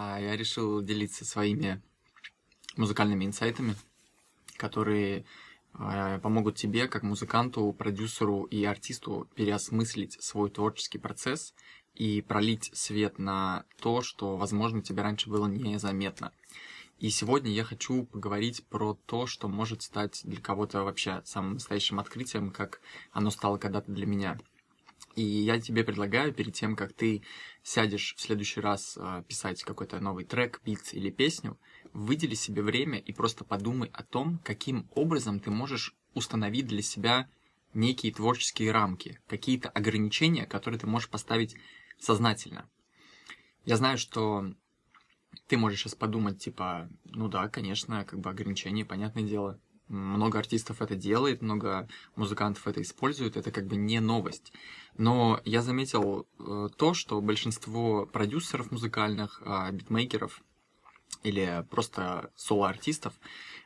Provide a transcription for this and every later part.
а я решил делиться своими музыкальными инсайтами, которые а, помогут тебе, как музыканту, продюсеру и артисту, переосмыслить свой творческий процесс и пролить свет на то, что, возможно, тебе раньше было незаметно. И сегодня я хочу поговорить про то, что может стать для кого-то вообще самым настоящим открытием, как оно стало когда-то для меня. И я тебе предлагаю, перед тем, как ты сядешь в следующий раз э, писать какой-то новый трек, бит или песню, выдели себе время и просто подумай о том, каким образом ты можешь установить для себя некие творческие рамки, какие-то ограничения, которые ты можешь поставить сознательно. Я знаю, что ты можешь сейчас подумать, типа, ну да, конечно, как бы ограничения, понятное дело. Много артистов это делает, много музыкантов это используют, это как бы не новость. Но я заметил э, то, что большинство продюсеров музыкальных, э, битмейкеров или просто соло-артистов,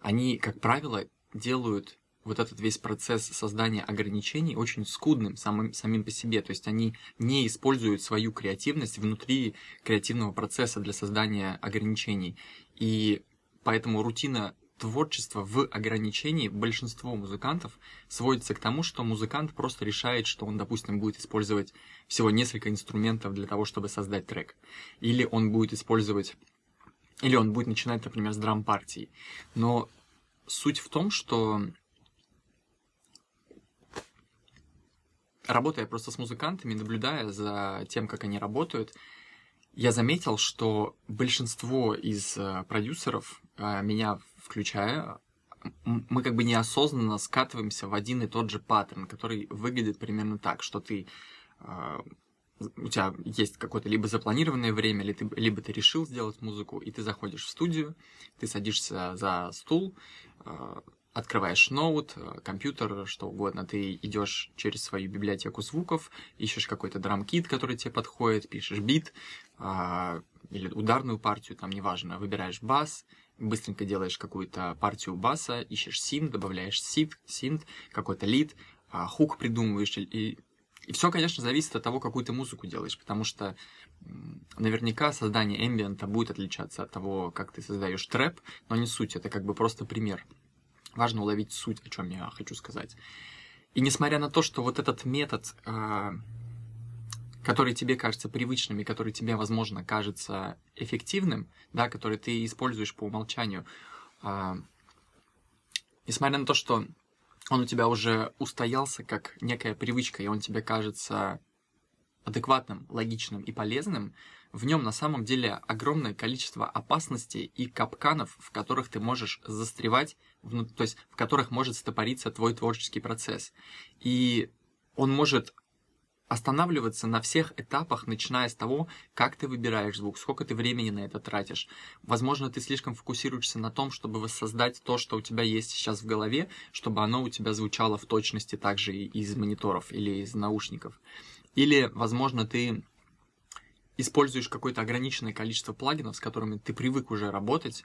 они, как правило, делают вот этот весь процесс создания ограничений очень скудным самым, самим по себе. То есть они не используют свою креативность внутри креативного процесса для создания ограничений. И поэтому рутина творчество в ограничении большинство музыкантов сводится к тому, что музыкант просто решает, что он, допустим, будет использовать всего несколько инструментов для того, чтобы создать трек. Или он будет использовать... Или он будет начинать, например, с драм-партии. Но суть в том, что работая просто с музыкантами, наблюдая за тем, как они работают, я заметил, что большинство из э, продюсеров, э, меня включая, мы как бы неосознанно скатываемся в один и тот же паттерн, который выглядит примерно так, что ты э, у тебя есть какое-то либо запланированное время, либо ты, либо ты решил сделать музыку, и ты заходишь в студию, ты садишься за стул, открываешь ноут, компьютер, что угодно, ты идешь через свою библиотеку звуков, ищешь какой-то драм-кит, который тебе подходит, пишешь бит, а, или ударную партию, там неважно, выбираешь бас, быстренько делаешь какую-то партию баса, ищешь синт, добавляешь сит, синт, какой-то лид, а, хук придумываешь, и, и все, конечно, зависит от того, какую ты музыку делаешь, потому что наверняка создание эмбиента будет отличаться от того, как ты создаешь трэп, но не суть, это как бы просто пример. Важно уловить суть, о чем я хочу сказать. И несмотря на то, что вот этот метод а, который тебе кажется привычным и который тебе, возможно, кажется эффективным, да, который ты используешь по умолчанию, а, несмотря на то, что он у тебя уже устоялся как некая привычка, и он тебе кажется адекватным, логичным и полезным, в нем на самом деле огромное количество опасностей и капканов, в которых ты можешь застревать, то есть в которых может стопориться твой творческий процесс. И он может останавливаться на всех этапах, начиная с того, как ты выбираешь звук, сколько ты времени на это тратишь. Возможно, ты слишком фокусируешься на том, чтобы воссоздать то, что у тебя есть сейчас в голове, чтобы оно у тебя звучало в точности также из мониторов или из наушников. Или, возможно, ты используешь какое-то ограниченное количество плагинов, с которыми ты привык уже работать,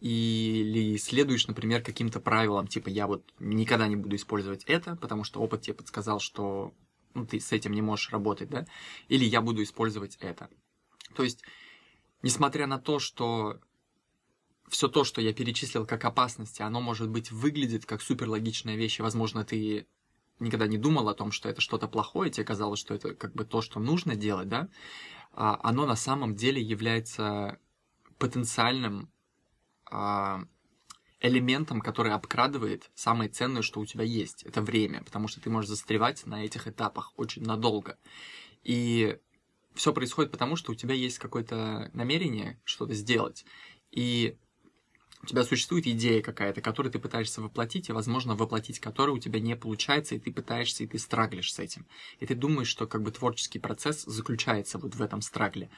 или следуешь, например, каким-то правилам, типа я вот никогда не буду использовать это, потому что опыт тебе подсказал, что ну, ты с этим не можешь работать, да, или я буду использовать это. То есть, несмотря на то, что все то, что я перечислил как опасности, оно, может быть, выглядит как суперлогичная вещь, и, возможно, ты никогда не думал о том, что это что-то плохое, тебе казалось, что это как бы то, что нужно делать, да, а оно на самом деле является потенциальным а, элементом, который обкрадывает самое ценное, что у тебя есть. Это время, потому что ты можешь застревать на этих этапах очень надолго. И все происходит потому, что у тебя есть какое-то намерение что-то сделать. И у тебя существует идея какая-то, которую ты пытаешься воплотить, и, возможно, воплотить которую у тебя не получается, и ты пытаешься, и ты страглишь с этим. И ты думаешь, что как бы творческий процесс заключается вот в этом страгле.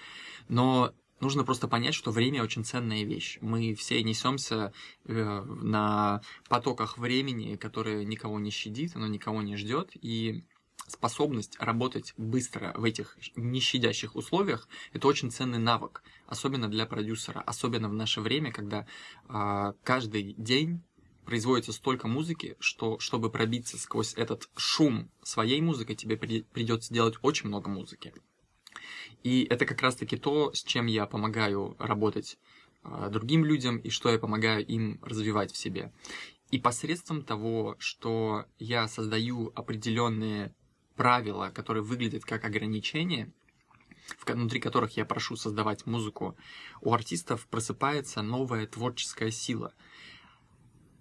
Но Нужно просто понять, что время очень ценная вещь. Мы все несемся э, на потоках времени, которое никого не щадит, оно никого не ждет, и способность работать быстро в этих нещадящих условиях – это очень ценный навык, особенно для продюсера, особенно в наше время, когда э, каждый день производится столько музыки, что чтобы пробиться сквозь этот шум своей музыки, тебе при, придется делать очень много музыки. И это как раз-таки то, с чем я помогаю работать э, другим людям и что я помогаю им развивать в себе. И посредством того, что я создаю определенные правила, которые выглядят как ограничения, внутри которых я прошу создавать музыку, у артистов просыпается новая творческая сила.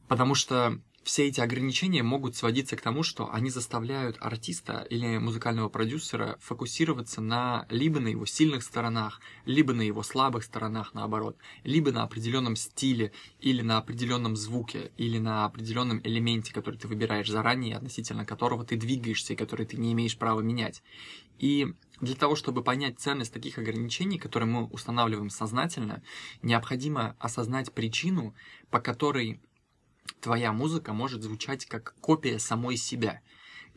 Потому что все эти ограничения могут сводиться к тому, что они заставляют артиста или музыкального продюсера фокусироваться на либо на его сильных сторонах, либо на его слабых сторонах, наоборот, либо на определенном стиле, или на определенном звуке, или на определенном элементе, который ты выбираешь заранее, относительно которого ты двигаешься и который ты не имеешь права менять. И для того, чтобы понять ценность таких ограничений, которые мы устанавливаем сознательно, необходимо осознать причину, по которой твоя музыка может звучать как копия самой себя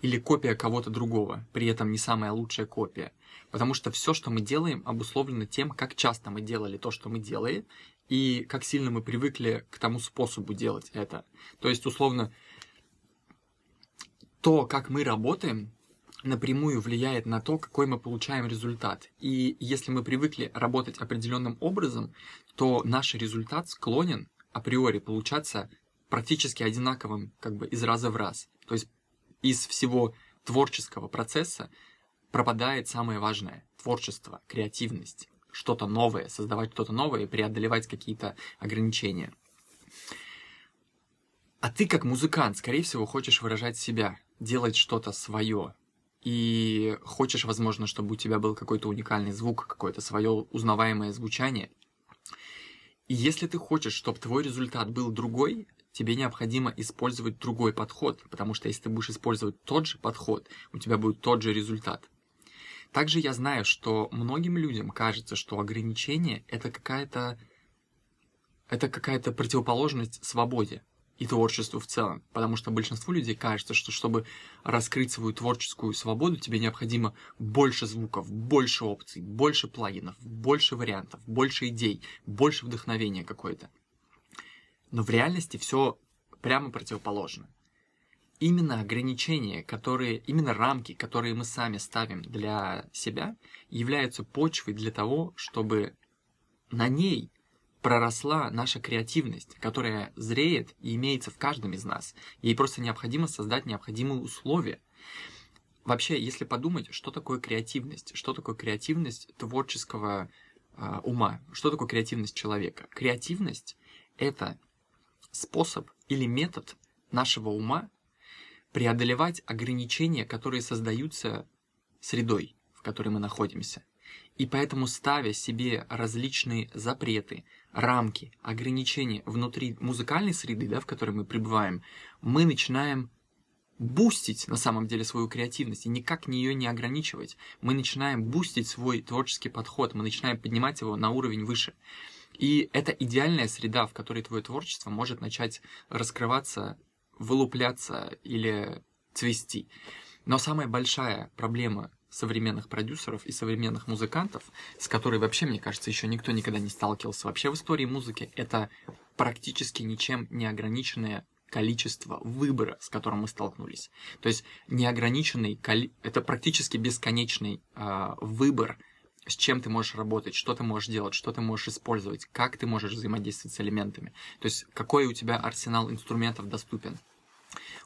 или копия кого-то другого, при этом не самая лучшая копия. Потому что все, что мы делаем, обусловлено тем, как часто мы делали то, что мы делаем, и как сильно мы привыкли к тому способу делать это. То есть, условно, то, как мы работаем, напрямую влияет на то, какой мы получаем результат. И если мы привыкли работать определенным образом, то наш результат склонен априори получаться практически одинаковым как бы из раза в раз. То есть из всего творческого процесса пропадает самое важное – творчество, креативность, что-то новое, создавать что-то новое и преодолевать какие-то ограничения. А ты как музыкант, скорее всего, хочешь выражать себя, делать что-то свое. И хочешь, возможно, чтобы у тебя был какой-то уникальный звук, какое-то свое узнаваемое звучание. И если ты хочешь, чтобы твой результат был другой, тебе необходимо использовать другой подход, потому что если ты будешь использовать тот же подход, у тебя будет тот же результат. Также я знаю, что многим людям кажется, что ограничение это какая-то это какая-то противоположность свободе и творчеству в целом, потому что большинству людей кажется, что чтобы раскрыть свою творческую свободу, тебе необходимо больше звуков, больше опций, больше плагинов, больше вариантов, больше идей, больше вдохновения какое-то. Но в реальности все прямо противоположно. Именно ограничения, которые, именно рамки, которые мы сами ставим для себя, являются почвой для того, чтобы на ней проросла наша креативность, которая зреет и имеется в каждом из нас. Ей просто необходимо создать необходимые условия. Вообще, если подумать, что такое креативность, что такое креативность творческого э, ума, что такое креативность человека? Креативность – это способ или метод нашего ума преодолевать ограничения, которые создаются средой, в которой мы находимся. И поэтому ставя себе различные запреты, рамки, ограничения внутри музыкальной среды, да, в которой мы пребываем, мы начинаем бустить на самом деле свою креативность и никак ее не ограничивать. Мы начинаем бустить свой творческий подход, мы начинаем поднимать его на уровень выше. И это идеальная среда, в которой твое творчество может начать раскрываться, вылупляться или цвести. Но самая большая проблема современных продюсеров и современных музыкантов, с которой вообще, мне кажется, еще никто никогда не сталкивался вообще в истории музыки, это практически ничем не ограниченное количество выбора, с которым мы столкнулись. То есть неограниченный, это практически бесконечный э, выбор с чем ты можешь работать, что ты можешь делать, что ты можешь использовать, как ты можешь взаимодействовать с элементами. То есть какой у тебя арсенал инструментов доступен.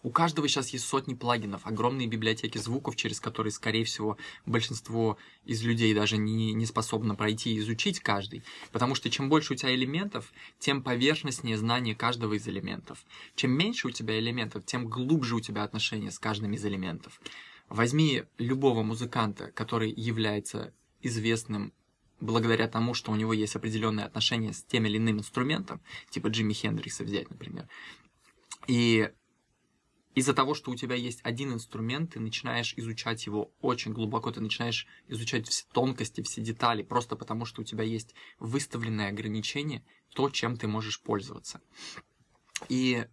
У каждого сейчас есть сотни плагинов, огромные библиотеки звуков, через которые, скорее всего, большинство из людей даже не, не способно пройти и изучить каждый. Потому что чем больше у тебя элементов, тем поверхностнее знание каждого из элементов. Чем меньше у тебя элементов, тем глубже у тебя отношения с каждым из элементов. Возьми любого музыканта, который является известным благодаря тому, что у него есть определенные отношения с тем или иным инструментом, типа Джимми Хендрикса взять, например. И из-за того, что у тебя есть один инструмент, ты начинаешь изучать его очень глубоко, ты начинаешь изучать все тонкости, все детали, просто потому что у тебя есть выставленное ограничение, то, чем ты можешь пользоваться. И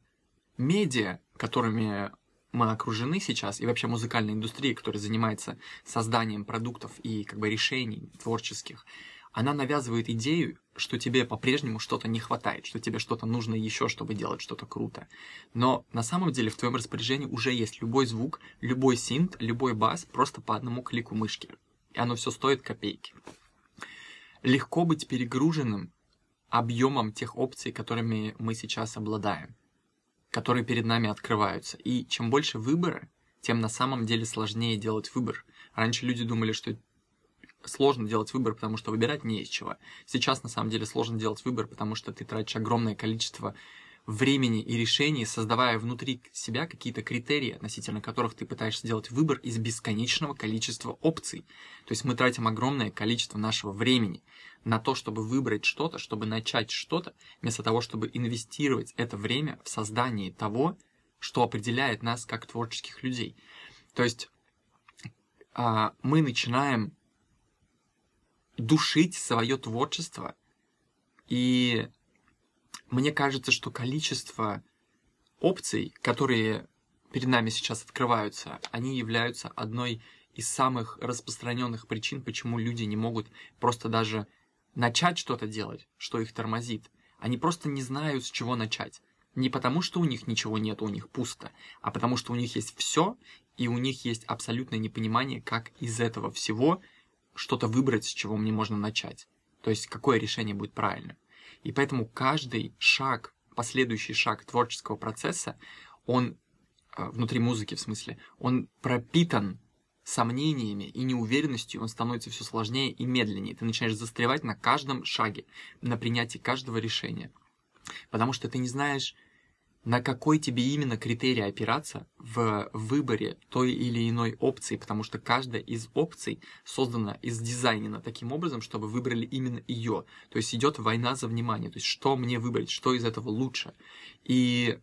медиа, которыми мы окружены сейчас, и вообще музыкальная индустрия, которая занимается созданием продуктов и как бы решений творческих, она навязывает идею, что тебе по-прежнему что-то не хватает, что тебе что-то нужно еще, чтобы делать что-то круто. Но на самом деле в твоем распоряжении уже есть любой звук, любой синт, любой бас просто по одному клику мышки. и оно все стоит копейки. Легко быть перегруженным объемом тех опций, которыми мы сейчас обладаем, которые перед нами открываются. И чем больше выбора, тем на самом деле сложнее делать выбор. Раньше люди думали, что сложно делать выбор, потому что выбирать не из чего. Сейчас на самом деле сложно делать выбор, потому что ты тратишь огромное количество времени и решений, создавая внутри себя какие-то критерии, относительно которых ты пытаешься сделать выбор из бесконечного количества опций. То есть мы тратим огромное количество нашего времени на то, чтобы выбрать что-то, чтобы начать что-то, вместо того, чтобы инвестировать это время в создание того, что определяет нас как творческих людей. То есть а, мы начинаем душить свое творчество, и мне кажется, что количество опций, которые перед нами сейчас открываются, они являются одной из самых распространенных причин, почему люди не могут просто даже начать что-то делать, что их тормозит. Они просто не знают, с чего начать. Не потому, что у них ничего нет, у них пусто, а потому, что у них есть все, и у них есть абсолютное непонимание, как из этого всего что-то выбрать, с чего мне можно начать. То есть, какое решение будет правильным. И поэтому каждый шаг, последующий шаг творческого процесса, он э, внутри музыки в смысле, он пропитан сомнениями и неуверенностью, он становится все сложнее и медленнее. Ты начинаешь застревать на каждом шаге, на принятии каждого решения. Потому что ты не знаешь, на какой тебе именно критерий опираться в выборе той или иной опции, потому что каждая из опций создана и дизайнена таким образом, чтобы выбрали именно ее. То есть идет война за внимание, то есть что мне выбрать, что из этого лучше. И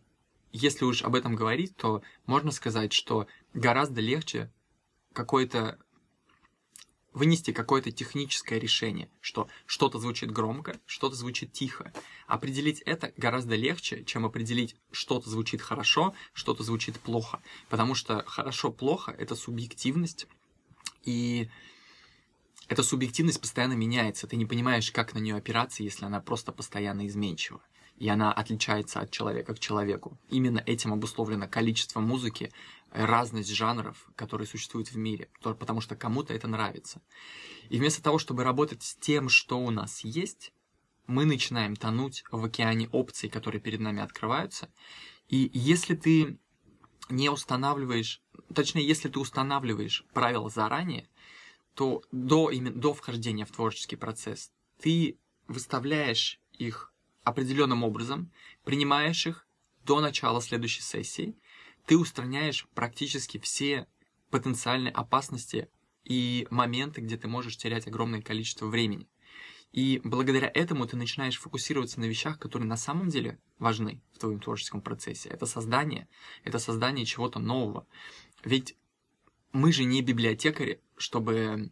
если уж об этом говорить, то можно сказать, что гораздо легче какой-то вынести какое-то техническое решение, что что-то звучит громко, что-то звучит тихо. Определить это гораздо легче, чем определить, что-то звучит хорошо, что-то звучит плохо. Потому что хорошо-плохо — это субъективность, и эта субъективность постоянно меняется. Ты не понимаешь, как на нее опираться, если она просто постоянно изменчива. И она отличается от человека к человеку. Именно этим обусловлено количество музыки, разность жанров, которые существуют в мире, потому что кому-то это нравится. И вместо того, чтобы работать с тем, что у нас есть, мы начинаем тонуть в океане опций, которые перед нами открываются. И если ты не устанавливаешь, точнее, если ты устанавливаешь правила заранее, то до, именно, до вхождения в творческий процесс ты выставляешь их определенным образом, принимаешь их до начала следующей сессии, ты устраняешь практически все потенциальные опасности и моменты, где ты можешь терять огромное количество времени. И благодаря этому ты начинаешь фокусироваться на вещах, которые на самом деле важны в твоем творческом процессе. Это создание, это создание чего-то нового. Ведь мы же не библиотекари, чтобы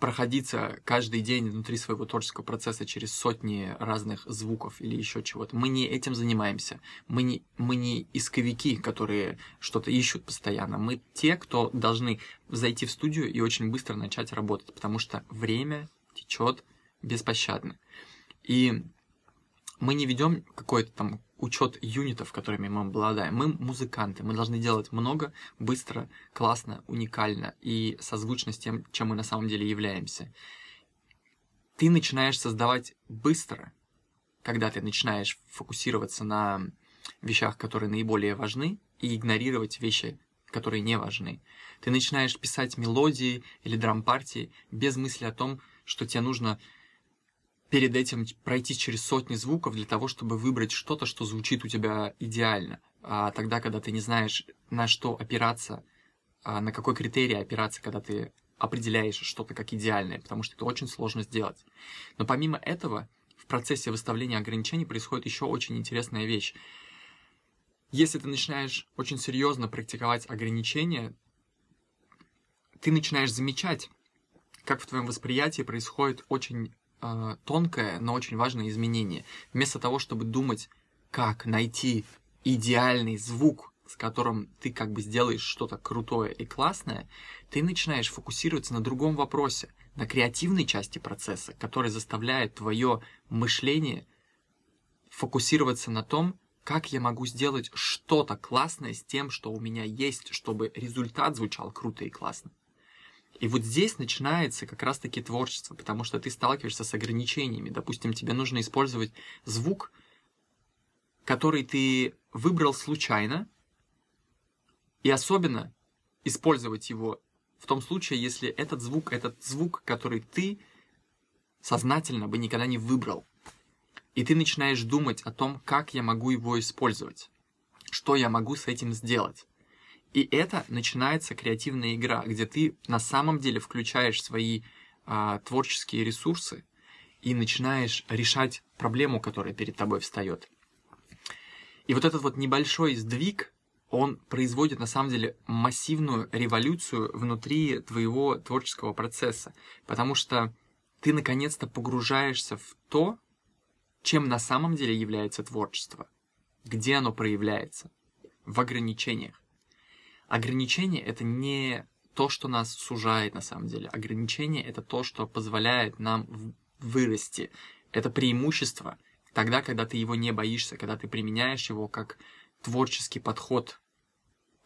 проходиться каждый день внутри своего творческого процесса через сотни разных звуков или еще чего-то. Мы не этим занимаемся. Мы не, мы не исковики, которые что-то ищут постоянно. Мы те, кто должны зайти в студию и очень быстро начать работать, потому что время течет беспощадно. И мы не ведем какой-то там учет юнитов, которыми мы обладаем. Мы музыканты, мы должны делать много, быстро, классно, уникально и созвучно с тем, чем мы на самом деле являемся. Ты начинаешь создавать быстро, когда ты начинаешь фокусироваться на вещах, которые наиболее важны, и игнорировать вещи, которые не важны. Ты начинаешь писать мелодии или драм-партии без мысли о том, что тебе нужно перед этим пройти через сотни звуков для того, чтобы выбрать что-то, что звучит у тебя идеально. А тогда, когда ты не знаешь, на что опираться, а на какой критерий опираться, когда ты определяешь что-то как идеальное, потому что это очень сложно сделать. Но помимо этого, в процессе выставления ограничений происходит еще очень интересная вещь. Если ты начинаешь очень серьезно практиковать ограничения, ты начинаешь замечать, как в твоем восприятии происходит очень э, тонкое, но очень важное изменение. Вместо того, чтобы думать, как найти идеальный звук, с которым ты как бы сделаешь что-то крутое и классное, ты начинаешь фокусироваться на другом вопросе, на креативной части процесса, который заставляет твое мышление фокусироваться на том, как я могу сделать что-то классное с тем, что у меня есть, чтобы результат звучал круто и классно. И вот здесь начинается как раз-таки творчество, потому что ты сталкиваешься с ограничениями. Допустим, тебе нужно использовать звук, который ты выбрал случайно, и особенно использовать его в том случае, если этот звук, этот звук, который ты сознательно бы никогда не выбрал. И ты начинаешь думать о том, как я могу его использовать, что я могу с этим сделать. И это начинается креативная игра, где ты на самом деле включаешь свои а, творческие ресурсы и начинаешь решать проблему, которая перед тобой встает. И вот этот вот небольшой сдвиг, он производит на самом деле массивную революцию внутри твоего творческого процесса, потому что ты наконец-то погружаешься в то, чем на самом деле является творчество, где оно проявляется, в ограничениях. Ограничение это не то, что нас сужает на самом деле. Ограничение это то, что позволяет нам вырасти. Это преимущество тогда, когда ты его не боишься, когда ты применяешь его как творческий подход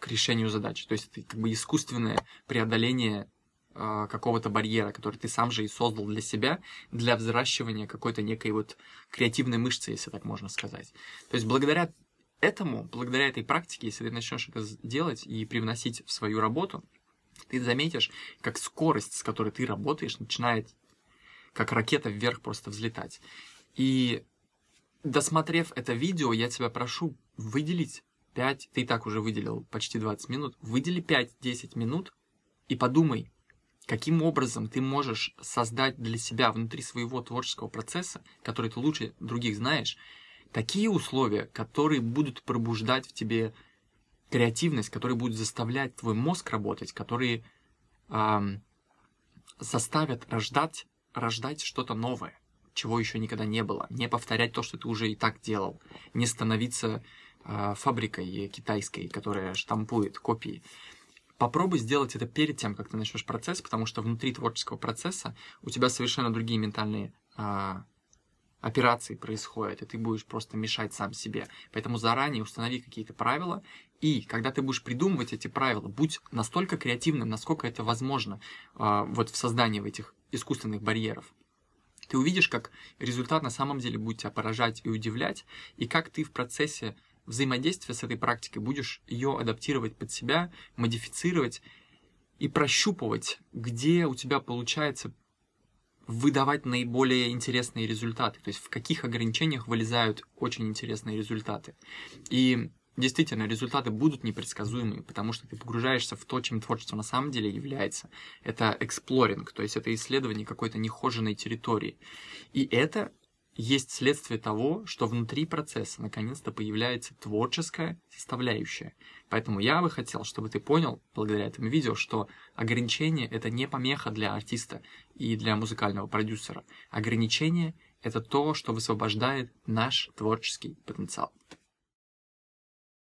к решению задачи. То есть это как бы искусственное преодоление э, какого-то барьера, который ты сам же и создал для себя, для взращивания какой-то некой вот креативной мышцы, если так можно сказать. То есть благодаря этому, благодаря этой практике, если ты начнешь это делать и привносить в свою работу, ты заметишь, как скорость, с которой ты работаешь, начинает как ракета вверх просто взлетать. И досмотрев это видео, я тебя прошу выделить 5, ты и так уже выделил почти 20 минут, выдели 5-10 минут и подумай, каким образом ты можешь создать для себя внутри своего творческого процесса, который ты лучше других знаешь, такие условия, которые будут пробуждать в тебе креативность, которые будут заставлять твой мозг работать, которые эм, заставят рождать, рождать что-то новое, чего еще никогда не было, не повторять то, что ты уже и так делал, не становиться э, фабрикой китайской, которая штампует копии. Попробуй сделать это перед тем, как ты начнешь процесс, потому что внутри творческого процесса у тебя совершенно другие ментальные э, операции происходят, и ты будешь просто мешать сам себе. Поэтому заранее установи какие-то правила, и когда ты будешь придумывать эти правила, будь настолько креативным, насколько это возможно э, вот в создании этих искусственных барьеров. Ты увидишь, как результат на самом деле будет тебя поражать и удивлять, и как ты в процессе взаимодействия с этой практикой будешь ее адаптировать под себя, модифицировать и прощупывать, где у тебя получается выдавать наиболее интересные результаты, то есть в каких ограничениях вылезают очень интересные результаты. И действительно, результаты будут непредсказуемые, потому что ты погружаешься в то, чем творчество на самом деле является. Это эксплоринг, то есть это исследование какой-то нехоженной территории. И это есть следствие того, что внутри процесса наконец-то появляется творческая составляющая. Поэтому я бы хотел, чтобы ты понял, благодаря этому видео, что ограничение – это не помеха для артиста и для музыкального продюсера. Ограничение – это то, что высвобождает наш творческий потенциал.